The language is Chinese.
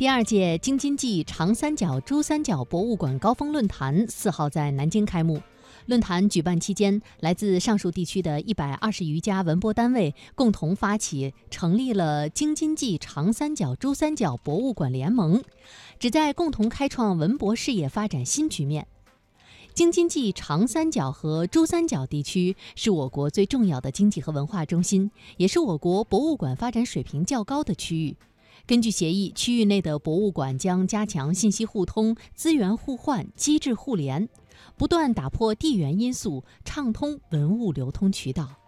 第二届京津冀长三角珠三角博物馆高峰论坛四号在南京开幕。论坛举办期间，来自上述地区的一百二十余家文博单位共同发起成立了京津冀长三角珠三角博物馆联盟，旨在共同开创文博事业发展新局面。京津冀长三角和珠三角地区是我国最重要的经济和文化中心，也是我国博物馆发展水平较高的区域。根据协议，区域内的博物馆将加强信息互通、资源互换、机制互联，不断打破地缘因素，畅通文物流通渠道。